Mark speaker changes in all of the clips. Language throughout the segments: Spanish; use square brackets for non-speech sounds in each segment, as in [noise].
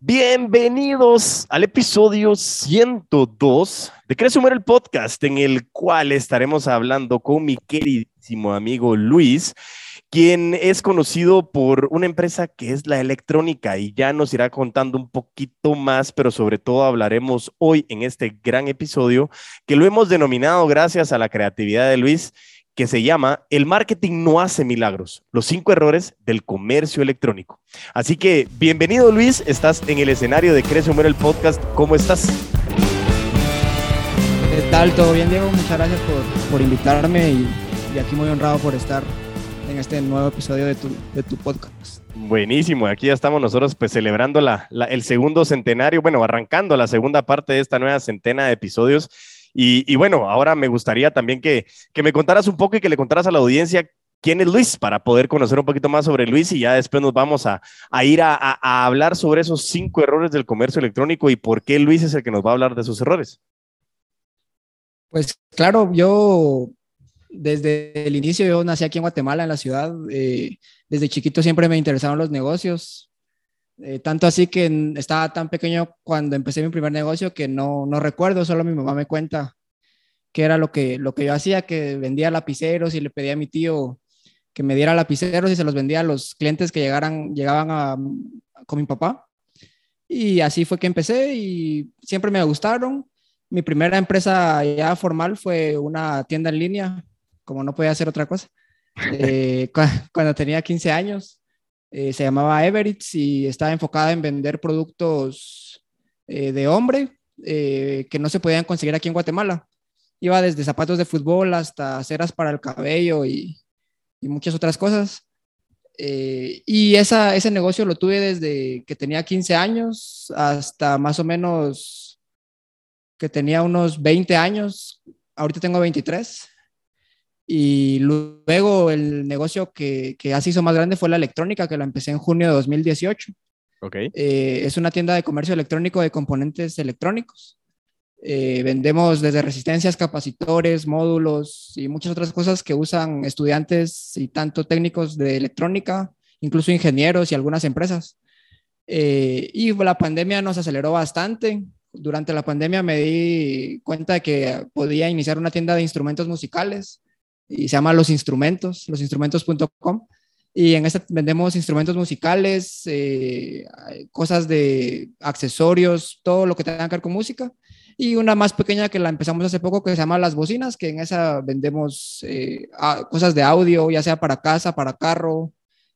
Speaker 1: Bienvenidos al episodio 102 de Crece Humor el podcast, en el cual estaremos hablando con mi queridísimo amigo Luis, quien es conocido por una empresa que es la electrónica y ya nos irá contando un poquito más, pero sobre todo hablaremos hoy en este gran episodio que lo hemos denominado gracias a la creatividad de Luis que se llama El marketing no hace milagros, los cinco errores del comercio electrónico. Así que bienvenido Luis, estás en el escenario de Crece Humor el podcast, ¿cómo estás?
Speaker 2: ¿Qué tal? ¿Todo bien Diego? Muchas gracias por, invitarme y, aquí muy honrado por estar en este nuevo episodio de tu, de tu podcast.
Speaker 1: Buenísimo, aquí ya estamos nosotros pues celebrando la, el segundo centenario, bueno, arrancando la segunda parte de esta nueva centena de episodios y, bueno, ahora me gustaría también que, me contaras un poco y que le contaras a la audiencia quién es Luis para poder conocer un poquito más sobre Luis y ya después nos vamos a, ir a, hablar sobre esos cinco errores del comercio electrónico y por qué Luis es el que nos va a hablar de esos errores.
Speaker 2: Pues claro, yo desde el inicio, yo nací aquí en Guatemala, en la ciudad. Eh, desde chiquito siempre me interesaron los negocios. Eh, tanto así que estaba tan pequeño cuando empecé mi primer negocio que no, no recuerdo, solo mi mamá me cuenta qué era lo que, lo que yo hacía, que vendía lapiceros y le pedía a mi tío que me diera lapiceros y se los vendía a los clientes que llegaran, llegaban a, con mi papá. Y así fue que empecé y siempre me gustaron. Mi primera empresa ya formal fue una tienda en línea, como no podía hacer otra cosa, [laughs] eh, cuando tenía 15 años. Eh, se llamaba Everett's y estaba enfocada en vender productos eh, de hombre eh, que no se podían conseguir aquí en Guatemala. Iba desde zapatos de fútbol hasta ceras para el cabello y, muchas otras cosas. y ese negocio lo tuve desde que tenía 15 años hasta más o menos que tenía unos 20 años. Ahorita tengo 23. Y luego el negocio que, que así hizo más grande fue la electrónica, que la empecé en junio de 2018.
Speaker 1: Okay.
Speaker 2: Eh, es una tienda de comercio electrónico de componentes electrónicos. Eh, vendemos desde resistencias, capacitores, módulos y muchas otras cosas que usan estudiantes y tanto técnicos de electrónica, incluso ingenieros y algunas empresas. Eh, y la pandemia nos aceleró bastante. Durante la pandemia me di cuenta de que podía iniciar una tienda de instrumentos musicales y se llama Los Instrumentos, losinstrumentos.com. Y en este vendemos instrumentos musicales, eh, cosas de accesorios, todo lo que tenga que ver con música. Y una más pequeña que la empezamos hace poco que se llama Las Bocinas, que en esa vendemos eh, cosas de audio, ya sea para casa, para carro,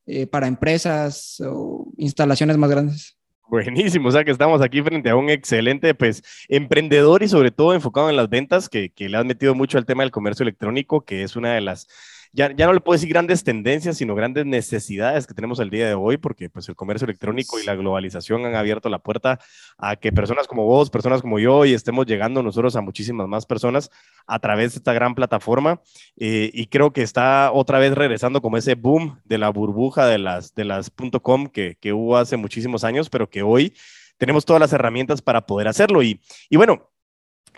Speaker 2: eh, para empresas o instalaciones más grandes.
Speaker 1: Buenísimo, o sea que estamos aquí frente a un excelente pues emprendedor y sobre todo enfocado en las ventas que, que le has metido mucho al tema del comercio electrónico, que es una de las ya, no le puedo decir grandes tendencias, sino grandes necesidades que tenemos el día de hoy, porque pues el comercio electrónico y la globalización han abierto la puerta a que personas como vos, personas como yo, y estemos llegando nosotros a muchísimas más personas a través de esta gran plataforma. Eh, y creo que está otra vez regresando como ese boom de la burbuja de las, de las .com que, que hubo hace muchísimos años, pero que hoy tenemos todas las herramientas para poder hacerlo. Y, y bueno,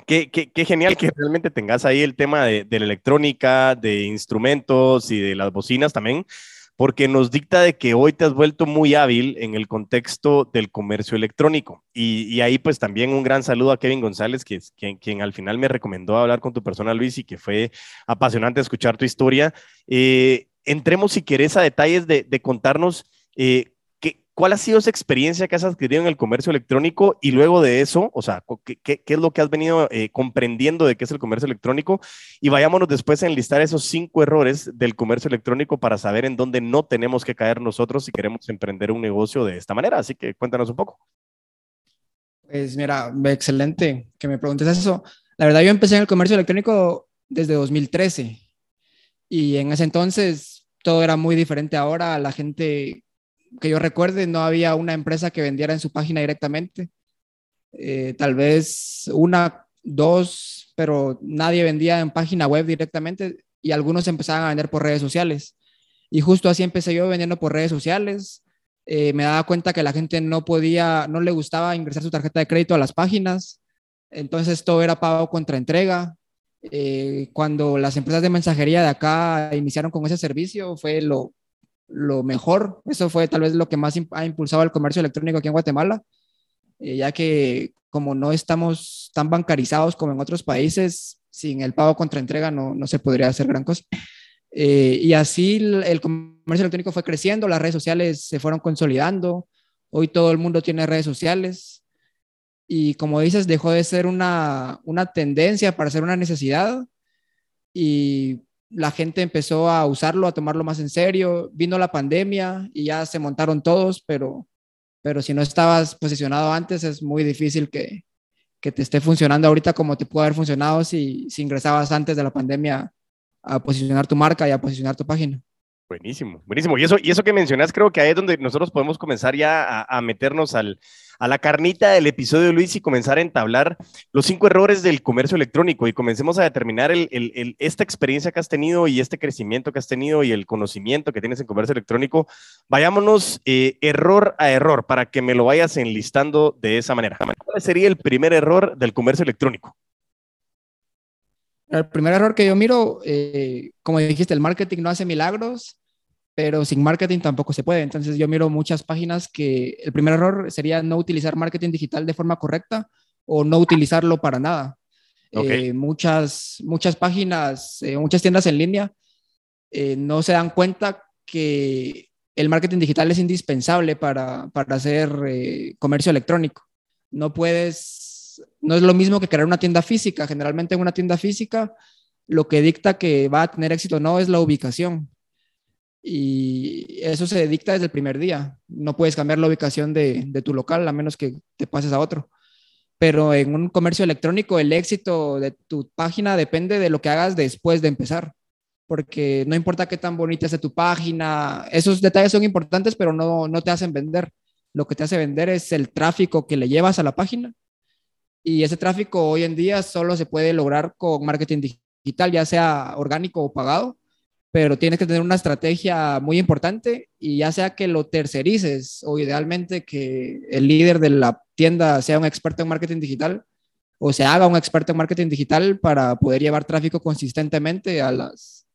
Speaker 1: Qué, genial que realmente tengas ahí el tema de, la electrónica, de instrumentos y de las bocinas también, porque nos dicta de que hoy te has vuelto muy hábil en el contexto del comercio electrónico. Y, ahí pues también un gran saludo a Kevin González, que, quien, al final me recomendó hablar con tu persona, Luis, y que fue apasionante escuchar tu historia. Eh, entremos, si querés, a detalles de, de contarnos eh, ¿Cuál ha sido esa experiencia que has adquirido en el comercio electrónico y luego de eso, o sea, qué, es lo que has venido eh, comprendiendo de qué es el comercio electrónico? Y vayámonos después a enlistar esos cinco errores del comercio electrónico para saber en dónde no tenemos que caer nosotros si queremos emprender un negocio de esta manera. Así que cuéntanos un poco.
Speaker 2: Pues mira, excelente que me preguntes eso. La verdad, yo empecé en el comercio electrónico desde 2013 y en ese entonces todo era muy diferente ahora. La gente que yo recuerde, no había una empresa que vendiera en su página directamente. Eh, tal vez una, dos, pero nadie vendía en página web directamente y algunos empezaban a vender por redes sociales. Y justo así empecé yo vendiendo por redes sociales. Eh, me daba cuenta que la gente no podía, no le gustaba ingresar su tarjeta de crédito a las páginas. Entonces todo era pago contra entrega. Eh, cuando las empresas de mensajería de acá iniciaron con ese servicio, fue lo, lo mejor. Eso fue tal vez lo que más ha impulsado el comercio electrónico aquí en Guatemala. eh, ya que como no estamos tan bancarizados como en otros países, sin el pago contra entrega no, no se podría hacer gran cosa. Eh, y así el, comercio electrónico fue creciendo, las redes sociales se fueron consolidando, hoy todo el mundo tiene redes sociales y como dices, dejó de ser una, una tendencia para ser una necesidad y la gente empezó a usarlo, a tomarlo más en serio, vino la pandemia y ya se montaron todos, pero, pero si no estabas posicionado antes es muy difícil que, que te esté funcionando ahorita como te pudo haber funcionado si, si ingresabas antes de la pandemia a posicionar tu marca y a posicionar tu página.
Speaker 1: Buenísimo, buenísimo. Y eso, y eso que mencionas, creo que ahí es donde nosotros podemos comenzar ya a, meternos al, a la carnita del episodio, Luis, y comenzar a entablar los cinco errores del comercio electrónico y comencemos a determinar el, esta experiencia que has tenido y este crecimiento que has tenido y el conocimiento que tienes en comercio electrónico. Vayámonos eh, error a error para que me lo vayas enlistando de esa manera. ¿Cuál sería el primer error del comercio electrónico?
Speaker 2: El primer error que yo miro, eh, como dijiste, el marketing no hace milagros, pero sin marketing tampoco se puede. Entonces yo miro muchas páginas que el primer error sería no utilizar marketing digital de forma correcta o no utilizarlo para nada. Eh, muchas, muchas páginas, eh, muchas tiendas en línea no se dan cuenta que el marketing digital es indispensable para, para hacer comercio electrónico. No puedes no es lo mismo que crear una tienda física. Generalmente en una tienda física lo que dicta que va a tener éxito o no es la ubicación. Y eso se dicta desde el primer día. No puedes cambiar la ubicación de, tu local a menos que te pases a otro. Pero en un comercio electrónico el éxito de tu página depende de lo que hagas después de empezar. Porque no importa qué tan bonita sea tu página, esos detalles son importantes, pero no, no te hacen vender. Lo que te hace vender es el tráfico que le llevas a la página y ese tráfico hoy en día solo se puede lograr con marketing digital, ya sea orgánico o pagado, pero tienes que tener una estrategia muy importante y ya sea que lo tercerices o idealmente que el líder de la tienda sea un experto en marketing digital o se haga un experto en marketing digital para poder llevar tráfico consistentemente a las,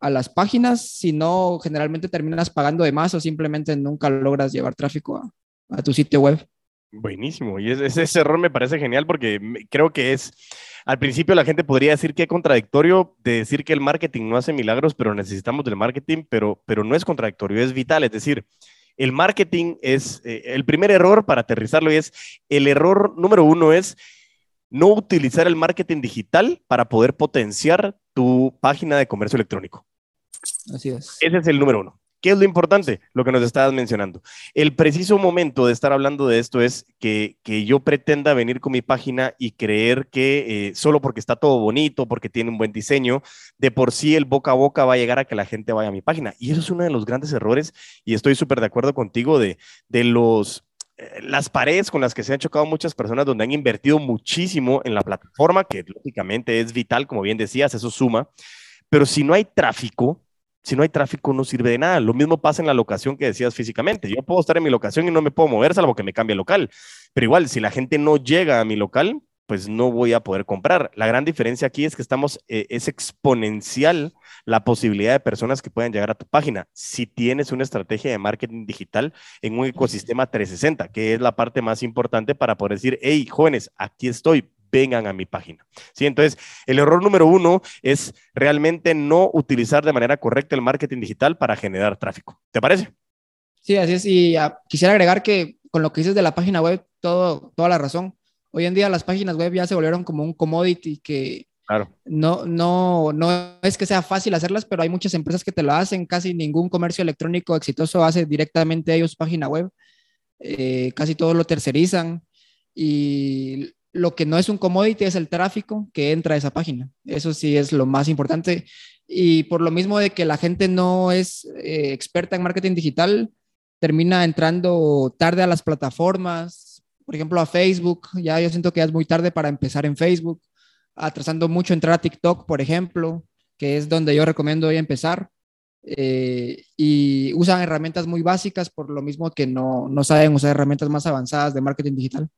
Speaker 2: a las páginas, si no, generalmente terminas pagando de más o simplemente nunca logras llevar tráfico a, a tu sitio web.
Speaker 1: Buenísimo, y ese, ese error me parece genial porque creo que es, al principio la gente podría decir que es contradictorio de decir que el marketing no hace milagros, pero necesitamos del marketing, pero, pero no es contradictorio, es vital, es decir, el marketing es, eh, el primer error para aterrizarlo y es, el error número uno es no utilizar el marketing digital para poder potenciar tu página de comercio electrónico.
Speaker 2: Así es.
Speaker 1: Ese es el número uno. ¿Qué es lo importante? Lo que nos estabas mencionando. El preciso momento de estar hablando de esto es que, yo pretenda venir con mi página y creer que eh, solo porque está todo bonito, porque tiene un buen diseño, de por sí el boca a boca va a llegar a que la gente vaya a mi página. Y eso es uno de los grandes errores y estoy súper de acuerdo contigo de, de los eh, las paredes con las que se han chocado muchas personas donde han invertido muchísimo en la plataforma, que lógicamente es vital, como bien decías, eso suma, pero si no hay tráfico, si no hay tráfico no sirve de nada. Lo mismo pasa en la locación que decías físicamente. Yo puedo estar en mi locación y no me puedo mover salvo que me cambie local. Pero igual, si la gente no llega a mi local, pues no voy a poder comprar. La gran diferencia aquí es que estamos, eh, es exponencial la posibilidad de personas que puedan llegar a tu página si tienes una estrategia de marketing digital en un ecosistema 360, que es la parte más importante para poder decir, hey, jóvenes, aquí estoy, vengan a mi página. ¿Sí? Entonces, el error número uno es realmente no utilizar de manera correcta el marketing digital para generar tráfico. ¿Te parece?
Speaker 2: Sí, así es. Y ah, quisiera agregar que con lo que dices de la página web, todo, toda la razón. Hoy en día las páginas web ya se volvieron como un commodity que claro. no, no, no es que sea fácil hacerlas, pero hay muchas empresas que te lo hacen. Casi ningún comercio electrónico exitoso hace directamente ellos página web. Eh, casi todos lo tercerizan. Y lo que no es un commodity es el tráfico que entra a esa página. Eso sí es lo más importante. Y por lo mismo de que la gente no es eh, experta en marketing digital, termina entrando tarde a las plataformas, por ejemplo a Facebook. Ya yo siento que ya es muy tarde para empezar en Facebook, atrasando mucho entrar a TikTok, por ejemplo, que es donde yo recomiendo hoy empezar. Eh, y usan herramientas muy básicas por lo mismo que no, no saben usar herramientas más avanzadas de marketing digital.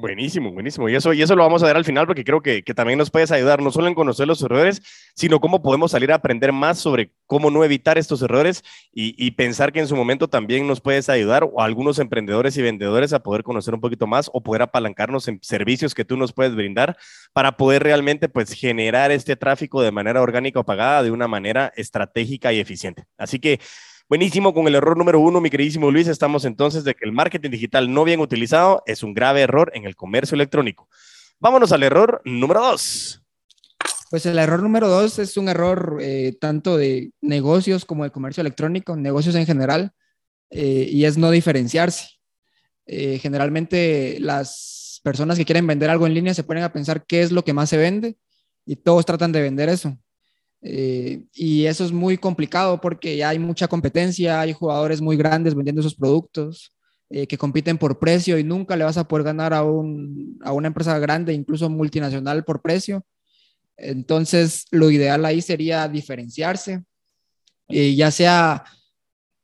Speaker 1: Buenísimo, buenísimo. Y eso, y eso lo vamos a ver al final porque creo que, que, también nos puedes ayudar no solo en conocer los errores, sino cómo podemos salir a aprender más sobre cómo no evitar estos errores y, pensar que en su momento también nos puedes ayudar o a algunos emprendedores y vendedores a poder conocer un poquito más o poder apalancarnos en servicios que tú nos puedes brindar para poder realmente pues generar este tráfico de manera orgánica o pagada de una manera estratégica y eficiente. Así que Buenísimo, con el error número uno, mi queridísimo Luis, estamos entonces de que el marketing digital no bien utilizado es un grave error en el comercio electrónico. Vámonos al error número dos.
Speaker 2: Pues el error número dos es un error eh, tanto de negocios como de comercio electrónico, negocios en general, eh, y es no diferenciarse. Eh, generalmente las personas que quieren vender algo en línea se ponen a pensar qué es lo que más se vende y todos tratan de vender eso. Eh, y eso es muy complicado porque ya hay mucha competencia, hay jugadores muy grandes vendiendo esos productos eh, que compiten por precio y nunca le vas a poder ganar a, un, a una empresa grande, incluso multinacional, por precio. Entonces, lo ideal ahí sería diferenciarse, eh, ya sea,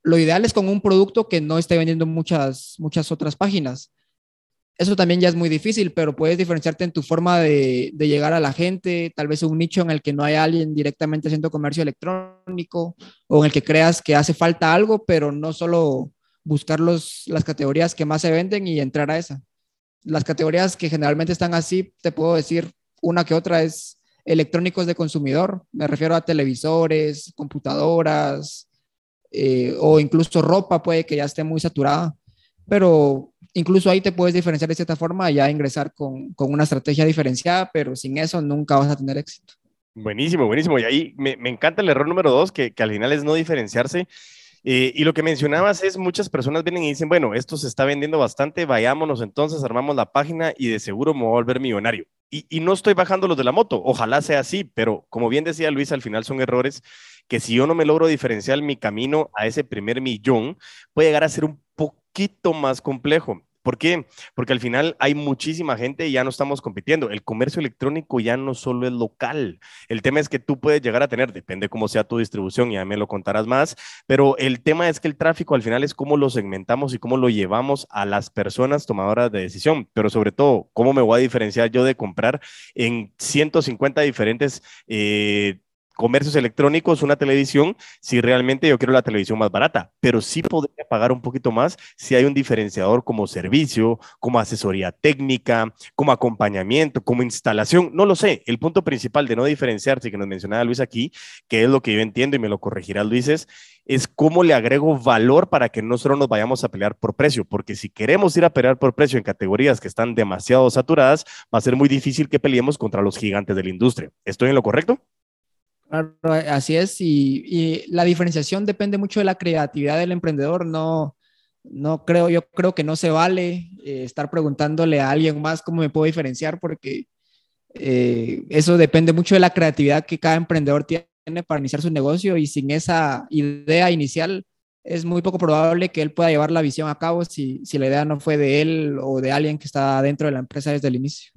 Speaker 2: lo ideal es con un producto que no esté vendiendo muchas, muchas otras páginas eso también ya es muy difícil, pero puedes diferenciarte en tu forma de, llegar a la gente, tal vez un nicho en el que no hay alguien directamente haciendo comercio electrónico o en el que creas que hace falta algo, pero no solo buscar los, las categorías que más se venden y entrar a esa. Las categorías que generalmente están así, te puedo decir una que otra es electrónicos de consumidor, me refiero a televisores, computadoras eh, o incluso ropa puede que ya esté muy saturada, pero incluso ahí te puedes diferenciar de cierta forma ya ingresar con, con, una estrategia diferenciada, pero sin eso nunca vas a tener éxito.
Speaker 1: Buenísimo, buenísimo. Y ahí me, me encanta el error número dos, que, que, al final es no diferenciarse. Eh, y lo que mencionabas es, muchas personas vienen y dicen, bueno, esto se está vendiendo bastante, vayámonos entonces, armamos la página y de seguro me voy a volver millonario. Y, y no estoy bajando los de la moto, ojalá sea así, pero como bien decía Luis, al final son errores que si yo no me logro diferenciar mi camino a ese primer millón, puede llegar a ser un poquito más complejo. ¿Por qué? Porque al final hay muchísima gente y ya no estamos compitiendo. El comercio electrónico ya no solo es local. El tema es que tú puedes llegar a tener, depende cómo sea tu distribución, ya me lo contarás más, pero el tema es que el tráfico al final es cómo lo segmentamos y cómo lo llevamos a las personas tomadoras de decisión, pero sobre todo, cómo me voy a diferenciar yo de comprar en 150 diferentes eh, comercios electrónicos, una televisión, si realmente yo quiero la televisión más barata, pero sí podría pagar un poquito más si hay un diferenciador como servicio, como asesoría técnica, como acompañamiento, como instalación, no lo sé. El punto principal de no diferenciarse, que nos mencionaba Luis aquí, que es lo que yo entiendo y me lo corregirá Luis, es, es cómo le agrego valor para que no solo nos vayamos a pelear por precio, porque si queremos ir a pelear por precio en categorías que están demasiado saturadas, va a ser muy difícil que peleemos contra los gigantes de la industria. ¿Estoy en lo correcto?
Speaker 2: Así es, y, la diferenciación depende mucho de la creatividad del emprendedor. No, no creo, yo creo que no se vale eh, estar preguntándole a alguien más cómo me puedo diferenciar, porque eh, eso depende mucho de la creatividad que cada emprendedor tiene para iniciar su negocio y sin esa idea inicial es muy poco probable que él pueda llevar la visión a cabo si la idea no fue de él o de alguien que está dentro de la empresa desde el inicio.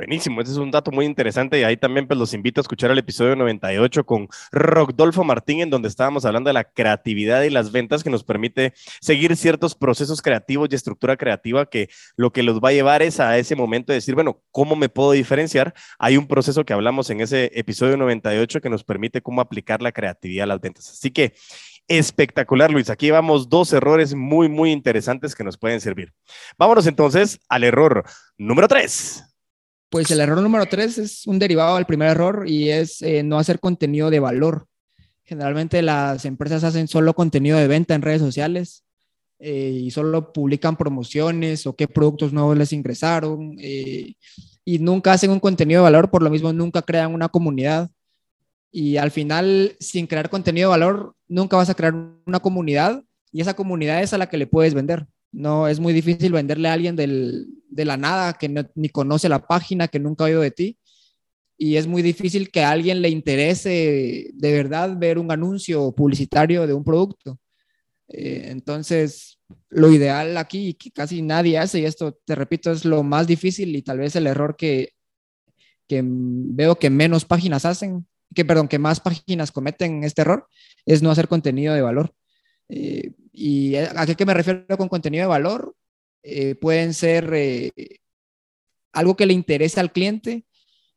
Speaker 1: Buenísimo, ese es un dato muy interesante y ahí también pues los invito a escuchar el episodio 98 con Rodolfo Martín en donde estábamos hablando de la creatividad y las ventas que nos permite seguir ciertos procesos creativos y estructura creativa que lo que los va a llevar es a ese momento de decir, bueno, ¿cómo me puedo diferenciar? Hay un proceso que hablamos en ese episodio 98 que nos permite cómo aplicar la creatividad a las ventas. Así que espectacular, Luis. Aquí vamos dos errores muy, muy interesantes que nos pueden servir. Vámonos entonces al error número tres.
Speaker 2: Pues el error número tres es un derivado del primer error y es eh, no hacer contenido de valor. Generalmente las empresas hacen solo contenido de venta en redes sociales eh, y solo publican promociones o qué productos nuevos les ingresaron eh, y nunca hacen un contenido de valor, por lo mismo nunca crean una comunidad. Y al final, sin crear contenido de valor, nunca vas a crear una comunidad y esa comunidad es a la que le puedes vender. No, es muy difícil venderle a alguien de la nada, que ni conoce la página, que nunca ha oído de ti. Y es muy difícil que a alguien le interese de verdad ver un anuncio publicitario de un producto. Eh, entonces, lo ideal aquí, que casi nadie hace, y esto te repito, es lo más difícil y tal vez el error que, que veo que menos páginas hacen, que perdón, que más páginas cometen este error, es no hacer contenido de valor. Eh, ¿Y a qué me refiero con contenido de valor? Eh, pueden ser eh, algo que le interesa al cliente,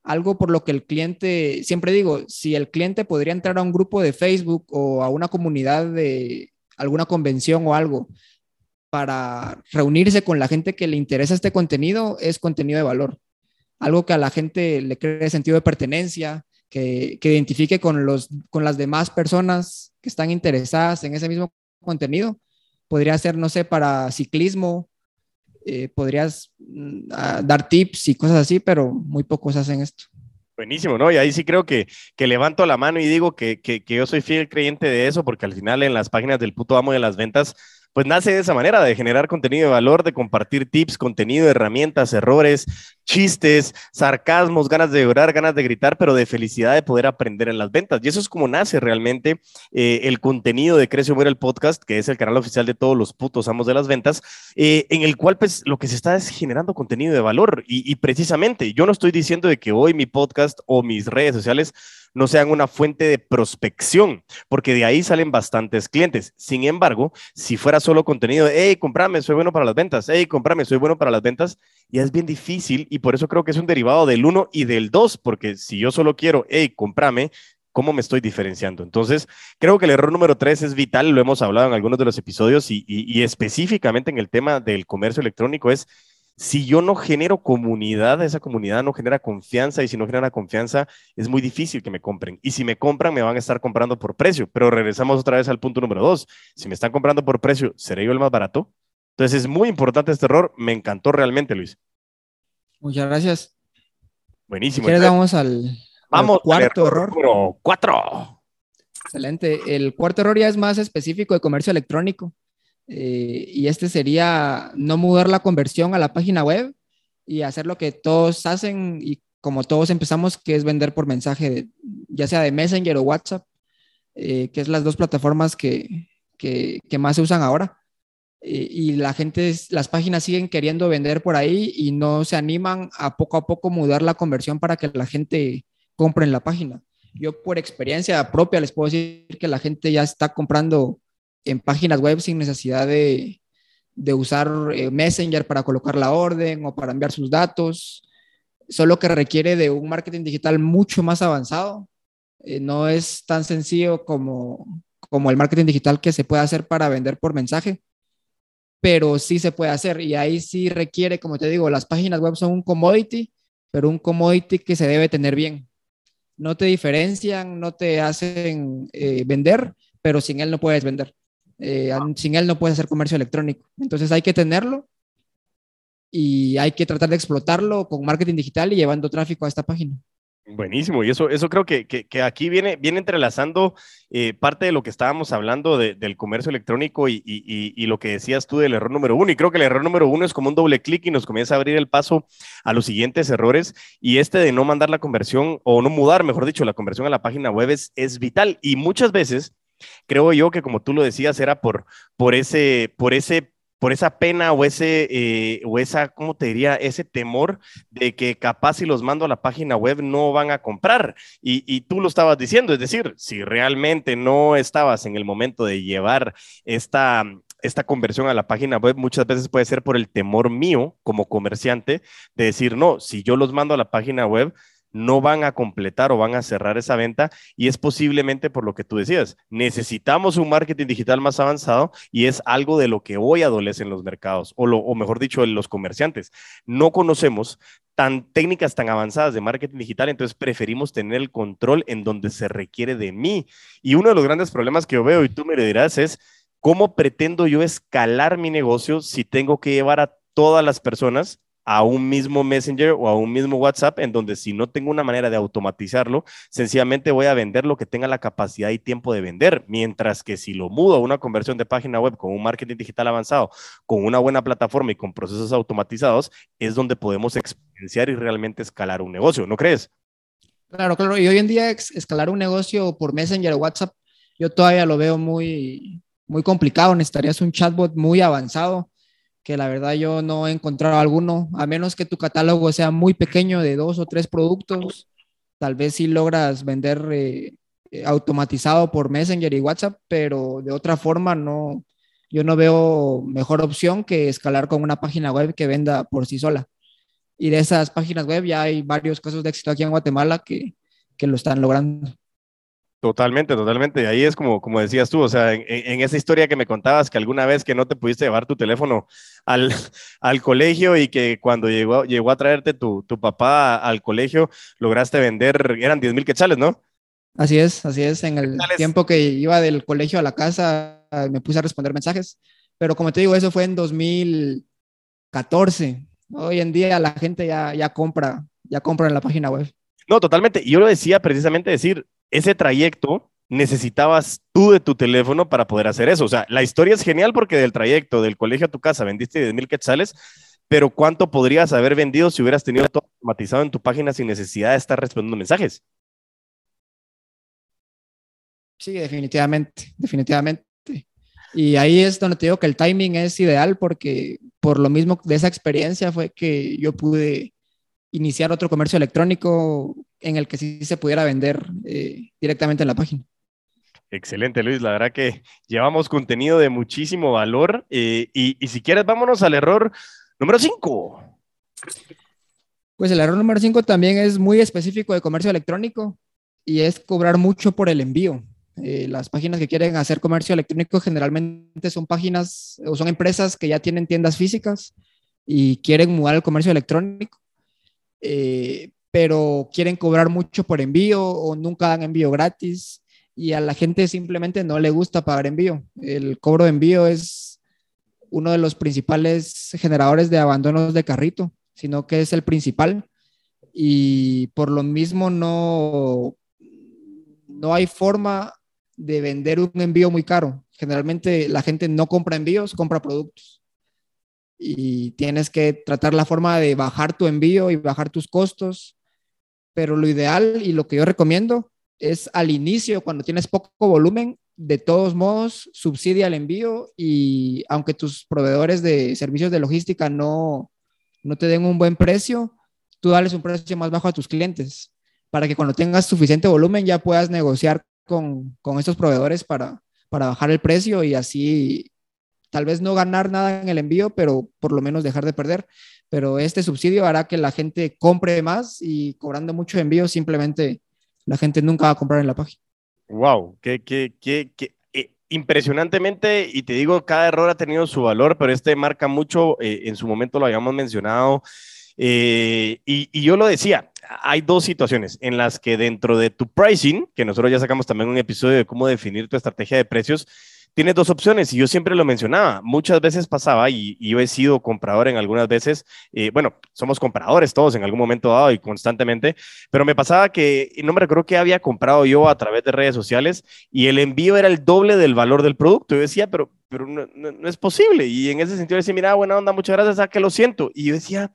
Speaker 2: algo por lo que el cliente, siempre digo, si el cliente podría entrar a un grupo de Facebook o a una comunidad de alguna convención o algo para reunirse con la gente que le interesa este contenido, es contenido de valor. Algo que a la gente le cree sentido de pertenencia, que, identifique con, los, con las demás personas que están interesadas en ese mismo contenido. Podría ser, no sé, para ciclismo, eh, podrías mm, dar tips y cosas así, pero muy pocos hacen esto.
Speaker 1: Buenísimo, ¿no? Y ahí sí creo que, que levanto la mano y digo que, que, que, yo soy fiel creyente de eso, porque al final en las páginas del puto amo de las ventas pues nace de esa manera, de generar contenido de valor, de compartir tips, contenido, herramientas, errores, chistes, sarcasmos, ganas de llorar, ganas de gritar, pero de felicidad de poder aprender en las ventas. Y eso es como nace realmente eh, el contenido de Crece Muere el podcast, que es el canal oficial de todos los putos amos de las ventas, eh, en el cual pues lo que se está es generando contenido de valor. Y, y precisamente, yo no estoy diciendo de que hoy mi podcast o mis redes sociales no sean una fuente de prospección, porque de ahí salen bastantes clientes. Sin embargo, si fuera solo contenido, hey, comprame, soy bueno para las ventas, hey, comprame, soy bueno para las ventas, ya es bien difícil y por eso creo que es un derivado del 1 y del 2, porque si yo solo quiero, hey, comprame, ¿cómo me estoy diferenciando? Entonces, creo que el error número 3 es vital, lo hemos hablado en algunos de los episodios y específicamente en el tema del comercio electrónico, es si yo no genero comunidad, esa comunidad no genera confianza y si no genera confianza es muy difícil que me compren. Y si me compran, me van a estar comprando por precio. Pero regresamos otra vez al punto número dos. Si me están comprando por precio, ¿seré yo el más barato? Entonces es muy importante este error. Me encantó realmente, Luis.
Speaker 2: Muchas gracias.
Speaker 1: Buenísimo.
Speaker 2: ¿Quieres vamos al,
Speaker 1: vamos
Speaker 2: cuarto error?
Speaker 1: Número cuatro.
Speaker 2: Excelente. El cuarto error ya es más específico de comercio electrónico. Eh, y este sería no mudar la conversión a la página web y hacer lo que todos hacen y como todos empezamos, que es vender por mensaje, ya sea de Messenger o WhatsApp, eh, que es las dos plataformas que, que, más se usan ahora. Eh, y la gente, las páginas siguen queriendo vender por ahí y no se animan a poco a poco mudar la conversión para que la gente compre en la página. Yo por experiencia propia les puedo decir que la gente ya está comprando en páginas web sin necesidad de, usar eh, Messenger para colocar la orden o para enviar sus datos, solo que requiere de un marketing digital mucho más avanzado. Eh, no es tan sencillo como, como el marketing digital que se puede hacer para vender por mensaje, pero sí se puede hacer y ahí sí requiere, como te digo, las páginas web son un commodity, pero un commodity que se debe tener bien. No te diferencian, no te hacen eh, vender, pero sin él no puedes vender. Eh, sin él no puedes hacer comercio electrónico. Entonces hay que tenerlo y hay que tratar de explotarlo con marketing digital y llevando tráfico a esta página.
Speaker 1: Buenísimo, y eso, eso creo que, que, aquí viene, viene entrelazando eh, parte de lo que estábamos hablando del comercio electrónico y, y, y, lo que decías tú del error número uno. Y creo que el error número uno es como un doble clic y nos comienza a abrir el paso a los siguientes errores. Y este de no mandar la conversión o no mudar, mejor dicho, la conversión a la página web es, es vital. Y muchas veces creo yo que como tú lo decías, era por, por, ese, por, ese, por esa pena o ese, eh, o esa, ¿cómo te diría? Ese temor de que capaz si los mando a la página web no van a comprar. Y, y tú lo estabas diciendo, es decir, si realmente no estabas en el momento de llevar esta, esta conversión a la página web muchas veces puede ser por el temor mío como comerciante de decir, no, si yo los mando a la página web, no van a completar o van a cerrar esa venta y es posiblemente por lo que tú decías. Necesitamos un marketing digital más avanzado y es algo de lo que hoy adolecen los mercados o, lo, o mejor dicho, los comerciantes. No conocemos tan técnicas tan avanzadas de marketing digital, entonces preferimos tener el control en donde se requiere de mí. Y uno de los grandes problemas que yo veo, y tú me lo dirás, es cómo pretendo yo escalar mi negocio si tengo que llevar a todas las personas a un mismo Messenger o a un mismo WhatsApp, en donde si no tengo una manera de automatizarlo, sencillamente voy a vender lo que tenga la capacidad y tiempo de vender, mientras que si lo mudo a una conversión de página web con un marketing digital avanzado, con una buena plataforma y con procesos automatizados, es donde podemos experienciar y realmente escalar un negocio, ¿no crees?
Speaker 2: Claro, claro. Y hoy en día escalar un negocio por Messenger o WhatsApp, yo todavía lo veo muy, muy complicado. Necesitarías un chatbot muy avanzado que la verdad yo no he encontrado alguno, a menos que tu catálogo sea muy pequeño de dos o tres productos, tal vez sí logras vender eh, eh, automatizado por Messenger y WhatsApp, pero de otra forma no, yo no veo mejor opción que escalar con una página web que venda por sí sola. Y de esas páginas web ya hay varios casos de éxito aquí en Guatemala que, que lo están logrando.
Speaker 1: Totalmente, totalmente. Ahí es como, como decías tú, o sea, en, esa historia que me contabas que alguna vez que no te pudiste llevar tu teléfono al, [laughs] al colegio y que cuando llegó, llegó a traerte tu, tu papá al colegio, lograste vender, eran 10 mil quetzales, ¿no?
Speaker 2: Así es, así es. En el tiempo que iba del colegio a la casa, me puse a responder mensajes. Pero como te digo, eso fue en 2014. Hoy en día la gente ya, ya compra, ya compra en la página web.
Speaker 1: No, totalmente. Y yo lo decía precisamente decir, ese trayecto necesitabas tú de tu teléfono para poder hacer eso. O sea, la historia es genial porque del trayecto del colegio a tu casa vendiste 10 mil quetzales, pero ¿cuánto podrías haber vendido si hubieras tenido todo automatizado en tu página sin necesidad de estar respondiendo mensajes?
Speaker 2: Sí, definitivamente, definitivamente. Y ahí es donde te digo que el timing es ideal porque por lo mismo de esa experiencia fue que yo pude iniciar otro comercio electrónico en el que sí se pudiera vender eh, directamente en la página.
Speaker 1: Excelente, Luis. La verdad que llevamos contenido de muchísimo valor. Eh, y, y, si quieres, vámonos al error número 5.
Speaker 2: Pues el error número 5 también es muy específico de comercio electrónico y es cobrar mucho por el envío. Eh, las páginas que quieren hacer comercio electrónico generalmente son páginas o son empresas que ya tienen tiendas físicas y quieren mudar al comercio electrónico, eh, pero quieren cobrar mucho por envío o nunca dan envío gratis y a la gente simplemente no le gusta pagar envío. El cobro de envío es uno de los principales generadores de abandonos de carrito, sino que es el principal y por lo mismo no, no hay forma de vender un envío muy caro. Generalmente la gente no compra envíos, compra productos. Y tienes que tratar la forma de bajar tu envío y bajar tus costos. Pero lo ideal y lo que yo recomiendo es al inicio, cuando tienes poco volumen, de todos modos, subsidia el envío y aunque tus proveedores de servicios de logística no, no te den un buen precio, tú dales un precio más bajo a tus clientes para que cuando tengas suficiente volumen ya puedas negociar con, con estos proveedores para, para bajar el precio y así tal vez no ganar nada en el envío, pero por lo menos dejar de perder. Pero este subsidio hará que la gente compre más y cobrando mucho envío, simplemente la gente nunca va a comprar en la página.
Speaker 1: Wow, qué, qué, qué, eh, impresionantemente, y te digo, cada error ha tenido su valor, pero este marca mucho, eh, en su momento lo habíamos mencionado, eh, y, y, yo lo decía, hay dos situaciones en las que dentro de tu pricing, que nosotros ya sacamos también un episodio de cómo definir tu estrategia de precios, tienes dos opciones y yo siempre lo mencionaba. Muchas veces pasaba y, yo he sido comprador en algunas veces. Eh, bueno, somos compradores todos en algún momento dado y constantemente, pero me pasaba que no me recuerdo que había comprado yo a través de redes sociales y el envío era el doble del valor del producto. Yo decía, pero, pero no, no, es posible. Y en ese sentido decía, mira, buena onda, muchas gracias, a que lo siento. Y yo decía,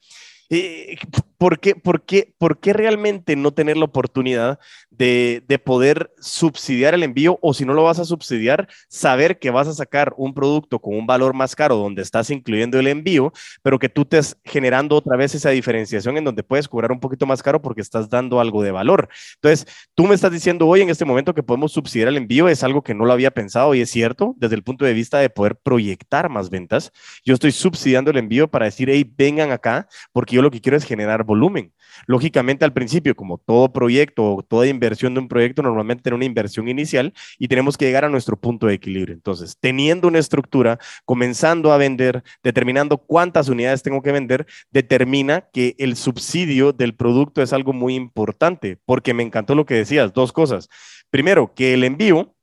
Speaker 1: eh, ¿por, qué, por, qué, ¿Por qué realmente no tener la oportunidad de, de, poder subsidiar el envío o si no lo vas a subsidiar, saber que vas a sacar un producto con un valor más caro donde estás incluyendo el envío, pero que tú te estás generando otra vez esa diferenciación en donde puedes cobrar un poquito más caro porque estás dando algo de valor? Entonces, tú me estás diciendo hoy en este momento que podemos subsidiar el envío, es algo que no lo había pensado y es cierto desde el punto de vista de poder proyectar más ventas. Yo estoy subsidiando el envío para decir, hey, vengan acá porque yo lo que quiero es generar volumen. Lógicamente al principio, como todo proyecto o toda inversión de un proyecto, normalmente tiene una inversión inicial y tenemos que llegar a nuestro punto de equilibrio. Entonces, teniendo una estructura, comenzando a vender, determinando cuántas unidades tengo que vender, determina que el subsidio del producto es algo muy importante, porque me encantó lo que decías, dos cosas. Primero, que el envío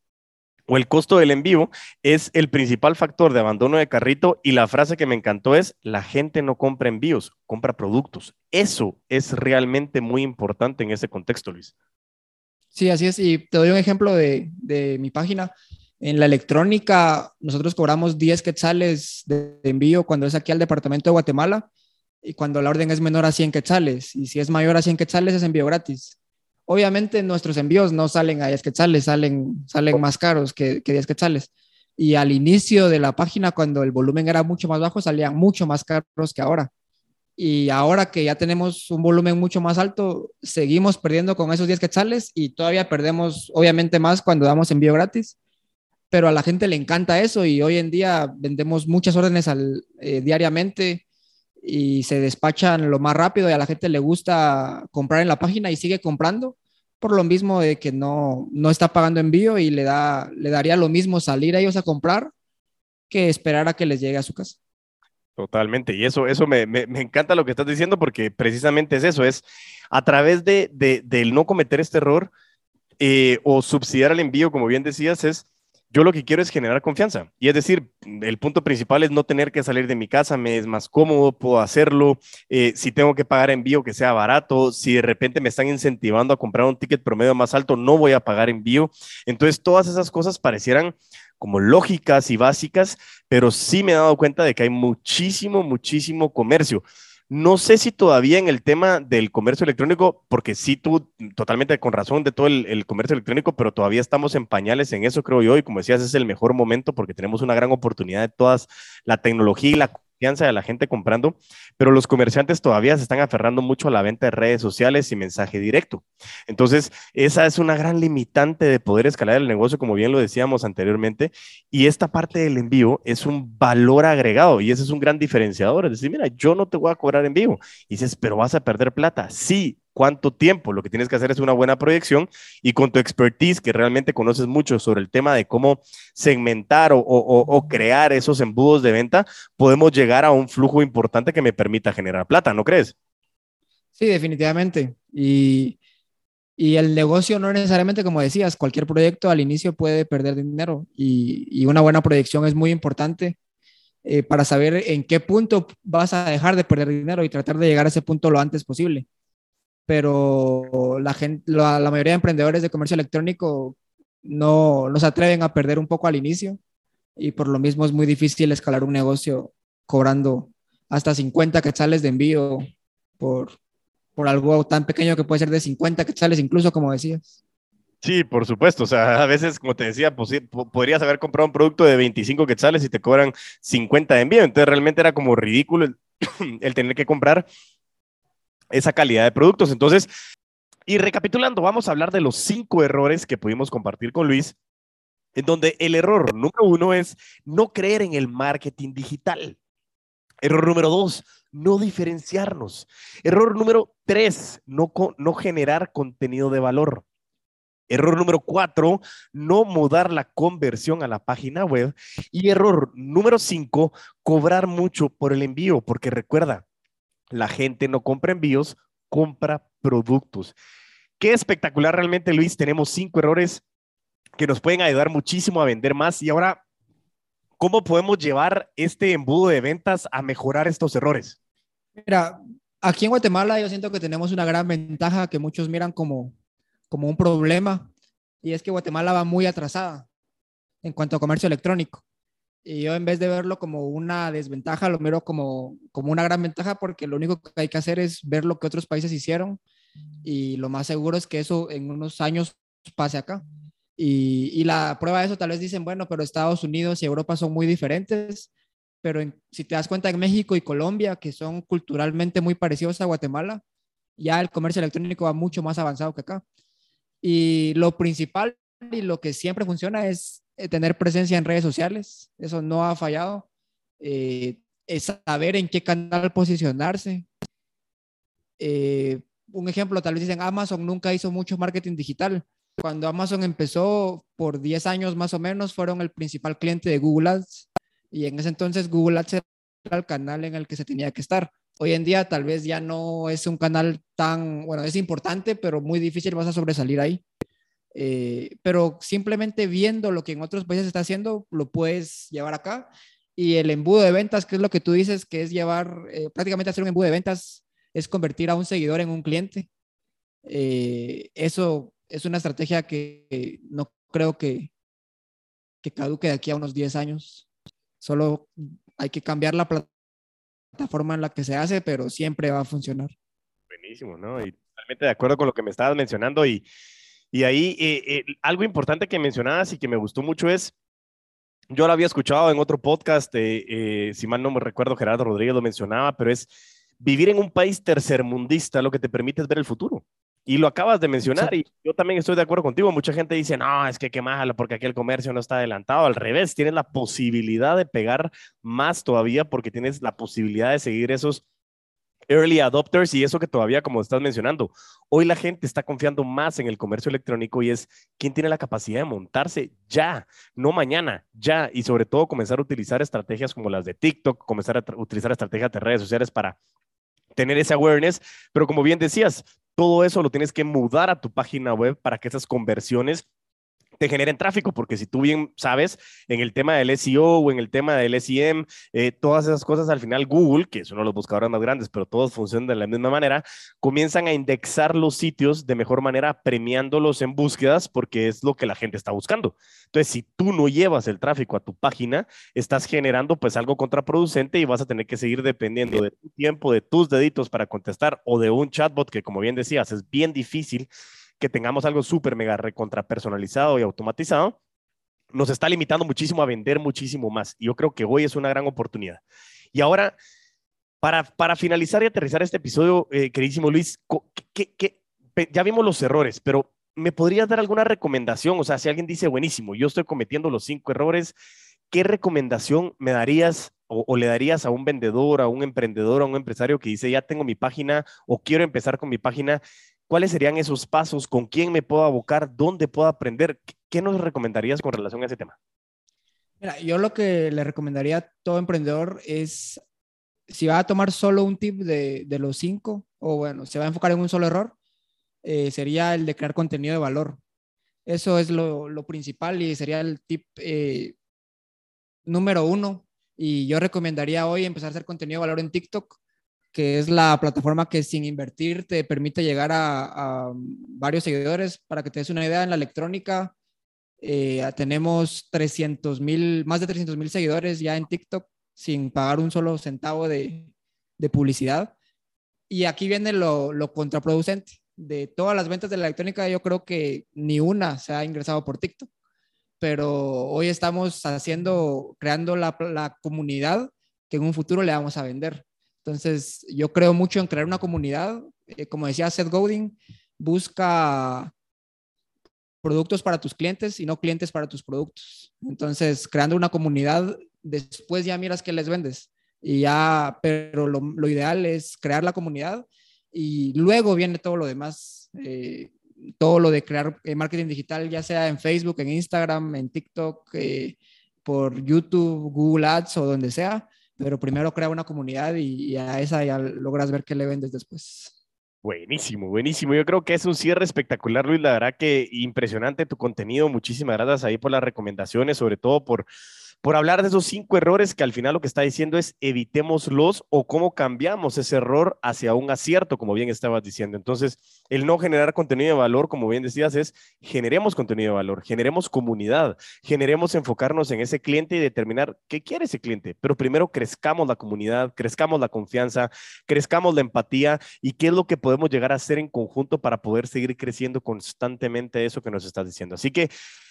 Speaker 1: o el costo del envío es el principal factor de abandono de carrito y la frase que me encantó es, la gente no compra envíos, compra productos. Eso es realmente muy importante en ese contexto, Luis.
Speaker 2: Sí, así es. Y te doy un ejemplo de, de mi página. En la electrónica, nosotros cobramos 10 quetzales de envío cuando es aquí al departamento de Guatemala y cuando la orden es menor a 100 quetzales. Y si es mayor a 100 quetzales, es envío gratis. Obviamente nuestros envíos no salen a 10 quetzales, salen, salen más caros que, que 10 quetzales. Y al inicio de la página, cuando el volumen era mucho más bajo, salían mucho más caros que ahora. Y ahora que ya tenemos un volumen mucho más alto, seguimos perdiendo con esos 10 quetzales y todavía perdemos, obviamente, más cuando damos envío gratis. Pero a la gente le encanta eso y hoy en día vendemos muchas órdenes al, eh, diariamente y se despachan lo más rápido y a la gente le gusta comprar en la página y sigue comprando por lo mismo de que no, no está pagando envío y le, da, le daría lo mismo salir a ellos a comprar que esperar a que les llegue a su casa.
Speaker 1: Totalmente, y eso, eso me, me, encanta lo que estás diciendo porque precisamente es eso, es a través de, de, del no cometer este error eh, o subsidiar el envío, como bien decías, es yo lo que quiero es generar confianza. Y es decir, el punto principal es no tener que salir de mi casa, me es más cómodo, puedo hacerlo. Eh, si tengo que pagar envío, que sea barato. Si de repente me están incentivando a comprar un ticket promedio más alto, no voy a pagar envío. Entonces, todas esas cosas parecieran como lógicas y básicas, pero sí me he dado cuenta de que hay muchísimo, muchísimo comercio. No sé si todavía en el tema del comercio electrónico, porque sí tú totalmente con razón de todo el, comercio electrónico, pero todavía estamos en pañales en eso, creo yo, y como decías, es el mejor momento porque tenemos una gran oportunidad de todas la tecnología y la confianza de la gente comprando, pero los comerciantes todavía se están aferrando mucho a la venta de redes sociales y mensaje directo. Entonces, esa es una gran limitante de poder escalar el negocio, como bien lo decíamos anteriormente, y esta parte del envío es un valor agregado y ese es un gran diferenciador. Es decir, mira, yo no te voy a cobrar envío. Y dices, pero vas a perder plata. Sí, cuánto tiempo. Lo que tienes que hacer es una buena proyección y con tu expertise, que realmente conoces mucho sobre el tema de cómo segmentar o, crear esos embudos de venta, podemos llegar a un flujo importante que me permita generar plata, ¿no crees?
Speaker 2: Sí, definitivamente. Y, el negocio no necesariamente, como decías, cualquier proyecto al inicio puede perder dinero y, una buena proyección es muy importante. Eh, para saber en qué punto vas a dejar de perder dinero y tratar de llegar a ese punto lo antes posible pero la, gente, la, mayoría de emprendedores de comercio electrónico no, no se atreven a perder un poco al inicio y por lo mismo es muy difícil escalar un negocio cobrando hasta 50 quetzales de envío por, por algo tan pequeño que puede ser de 50 quetzales incluso, como decías.
Speaker 1: Sí, por supuesto. O sea, [laughs] a veces, como te decía, pues, podrías haber comprado un producto de 25 quetzales y te cobran 50 de envío. Entonces, realmente era como ridículo el [clears throat] tener que comprar esa calidad de productos. Entonces, y recapitulando, vamos a hablar de los cinco errores que pudimos compartir con Luis, en donde el error número uno es no creer en el marketing digital. Error número dos, no diferenciarnos. Error número tres, no, no generar contenido de valor. Error número cuatro, no mudar la conversión a la página web. Y error número cinco, cobrar mucho por el envío, porque recuerda, la gente no compra envíos, compra productos. Qué espectacular realmente, Luis. Tenemos cinco errores que nos pueden ayudar muchísimo a vender más. Y ahora, ¿cómo podemos llevar este embudo de ventas a mejorar estos errores?
Speaker 2: Mira, aquí en Guatemala yo siento que tenemos una gran ventaja que muchos miran como, como un problema y es que Guatemala va muy atrasada en cuanto a comercio electrónico. Y yo en vez de verlo como una desventaja, lo miro como, como una gran ventaja porque lo único que hay que hacer es ver lo que otros países hicieron y lo más seguro es que eso en unos años pase acá. Y, y la prueba de eso tal vez dicen, bueno, pero Estados Unidos y Europa son muy diferentes, pero si te das cuenta en México y Colombia, que son culturalmente muy parecidos a Guatemala, ya el comercio electrónico va mucho más avanzado que acá. Y lo principal y lo que siempre funciona es eh, tener presencia en redes sociales, eso no ha fallado. Eh, es saber en qué canal posicionarse. Eh, un ejemplo, tal vez dicen, Amazon nunca hizo mucho marketing digital. Cuando Amazon empezó, por 10 años más o menos, fueron el principal cliente de Google Ads. Y en ese entonces Google Ads era el canal en el que se tenía que estar. Hoy en día tal vez ya no es un canal tan, bueno, es importante, pero muy difícil vas a sobresalir ahí. Eh, pero simplemente viendo lo que en otros países está haciendo, lo puedes llevar acá. Y el embudo de ventas, que es lo que tú dices, que es llevar, eh, prácticamente hacer un embudo de ventas, es convertir a un seguidor en un cliente. Eh, eso es una estrategia que no creo que, que caduque de aquí a unos 10 años. Solo hay que cambiar la plataforma en la que se hace, pero siempre va a funcionar.
Speaker 1: Buenísimo, ¿no? Y totalmente de acuerdo con lo que me estabas mencionando y y ahí eh, eh, algo importante que mencionabas y que me gustó mucho es, yo lo había escuchado en otro podcast, eh, si mal no me recuerdo, Gerardo Rodríguez lo mencionaba, pero es vivir en un país tercermundista lo que te permite es ver el futuro. Y lo acabas de mencionar y yo también estoy de acuerdo contigo. Mucha gente dice, no, es que qué malo porque aquí el comercio no está adelantado. Al revés, tienes la posibilidad de pegar más todavía porque tienes la posibilidad de seguir esos early adopters y eso que todavía, como estás mencionando, hoy la gente está confiando más en el comercio electrónico y es quién tiene la capacidad de montarse ya, no mañana, ya, y sobre todo comenzar a utilizar estrategias como las de TikTok, comenzar a utilizar estrategias de redes sociales para tener ese awareness, pero como bien decías, todo eso lo tienes que mudar a tu página web para que esas conversiones te generen tráfico, porque si tú bien sabes, en el tema del SEO o en el tema del SEM, eh, todas esas cosas al final Google, que es uno de los buscadores más grandes, pero todos funcionan de la misma manera, comienzan a indexar los sitios de mejor manera, premiándolos en búsquedas, porque es lo que la gente está buscando. Entonces, si tú no llevas el tráfico a tu página, estás generando pues algo contraproducente y vas a tener que seguir dependiendo de tu tiempo, de tus deditos para contestar o de un chatbot que, como bien decías, es bien difícil que tengamos algo súper mega recontra personalizado y automatizado, nos está limitando muchísimo a vender muchísimo más. Y yo creo que hoy es una gran oportunidad. Y ahora, para, para finalizar y aterrizar este episodio, eh, queridísimo Luis, ya vimos los errores, pero ¿me podrías dar alguna recomendación? O sea, si alguien dice, buenísimo, yo estoy cometiendo los cinco errores, ¿qué recomendación me darías o, le darías a un vendedor, a un emprendedor, a un empresario que dice, ya tengo mi página o quiero empezar con mi página? ¿Cuáles serían esos pasos? ¿Con quién me puedo abocar? ¿Dónde puedo aprender? ¿Qué nos recomendarías con relación a ese tema?
Speaker 2: Mira, yo lo que le recomendaría a todo emprendedor es, si va a tomar solo un tip de, los cinco, o bueno, se va a enfocar en un solo error, eh, sería el de crear contenido de valor. Eso es lo, lo principal y sería el tip eh, número uno. Y yo recomendaría hoy empezar a hacer contenido de valor en TikTok que es la plataforma que sin invertir te permite llegar a, varios seguidores. Para que te des una idea, en la electrónica eh, tenemos 300 mil, más de 300 mil seguidores ya en TikTok sin pagar un solo centavo de, publicidad. Y aquí viene lo, lo, contraproducente. De todas las ventas de la electrónica, yo creo que ni una se ha ingresado por TikTok. Pero hoy estamos haciendo, creando la comunidad que en un futuro le vamos a vender. Entonces, yo creo mucho en crear una comunidad. Eh, como decía Seth Godin, busca productos para tus clientes y no clientes para tus productos. Entonces, creando una comunidad, después ya miras qué les vendes. Y ya, pero lo, ideal es crear la comunidad y luego viene todo lo demás. Eh, todo lo de crear eh, marketing digital, ya sea en Facebook, en Instagram, en TikTok, por YouTube, Google Ads o donde sea pero primero crea una comunidad y, a esa ya logras ver qué le vendes después.
Speaker 1: Buenísimo, buenísimo. Yo creo que es un cierre espectacular, Luis. La verdad que impresionante tu contenido. Muchísimas gracias ahí por las recomendaciones, sobre todo por por hablar de esos cinco errores que al final lo que está diciendo es evitémoslos o cómo cambiamos ese error hacia un acierto, como bien estabas diciendo. Entonces, el no generar contenido de valor, como bien decías, es generemos contenido de valor, generemos comunidad, generemos enfocarnos en ese cliente y determinar qué quiere ese cliente. Pero primero crezcamos la comunidad, crezcamos la confianza, crezcamos la empatía y qué es lo que podemos llegar a hacer en conjunto para poder seguir creciendo constantemente eso que nos estás diciendo. Así que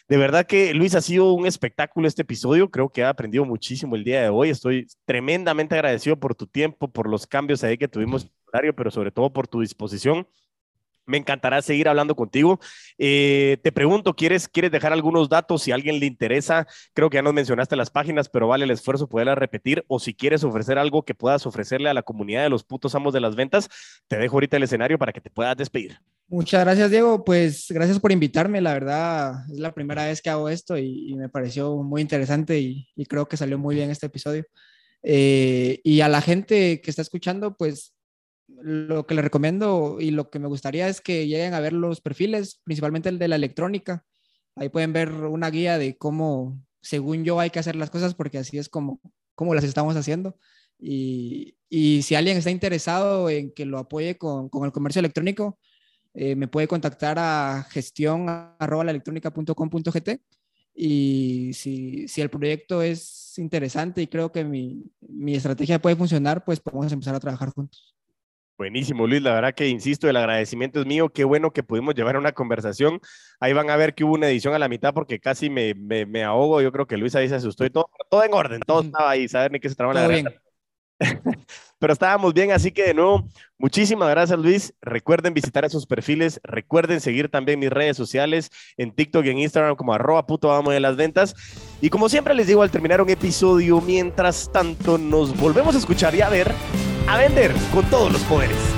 Speaker 1: de verdad que Luis ha sido un espectáculo este episodio. Creo que ha aprendido muchísimo el día de hoy. Estoy tremendamente agradecido por tu tiempo, por los cambios ahí que tuvimos pero sobre todo por tu disposición. Me encantará seguir hablando contigo. Eh, te pregunto, ¿quieres, ¿quieres dejar algunos datos si a alguien le interesa? Creo que ya nos mencionaste las páginas, pero vale el esfuerzo poderlas repetir. O si quieres ofrecer algo que puedas ofrecerle a la comunidad de los putos amos de las ventas, te dejo ahorita el escenario para que te puedas despedir.
Speaker 2: Muchas gracias, Diego. Pues gracias por invitarme. La verdad, es la primera vez que hago esto y, me pareció muy interesante y, creo que salió muy bien este episodio. Eh, y a la gente que está escuchando, pues lo que le recomiendo y lo que me gustaría es que lleguen a ver los perfiles, principalmente el de la electrónica. Ahí pueden ver una guía de cómo, según yo, hay que hacer las cosas porque así es como, como las estamos haciendo. Y, y si alguien está interesado en que lo apoye con, con el comercio electrónico, eh, me puede contactar a gestión y si, si, el proyecto es interesante y creo que mi, mi estrategia puede funcionar, pues podemos empezar a trabajar juntos.
Speaker 1: Buenísimo, Luis. La verdad que insisto, el agradecimiento es mío. Qué bueno que pudimos llevar una conversación. Ahí van a ver que hubo una edición a la mitad porque casi me, me, me ahogo. Yo creo que Luis ahí se asustó y todo, todo en orden, todo estaba ahí, saber ni qué se traba la bien. [laughs] Pero estábamos bien, así que de nuevo, muchísimas gracias Luis. Recuerden visitar esos perfiles, recuerden seguir también mis redes sociales en TikTok y en Instagram como arroba puto vamos de las ventas. Y como siempre les digo al terminar un episodio, mientras tanto nos volvemos a escuchar y a ver a vender con todos los poderes.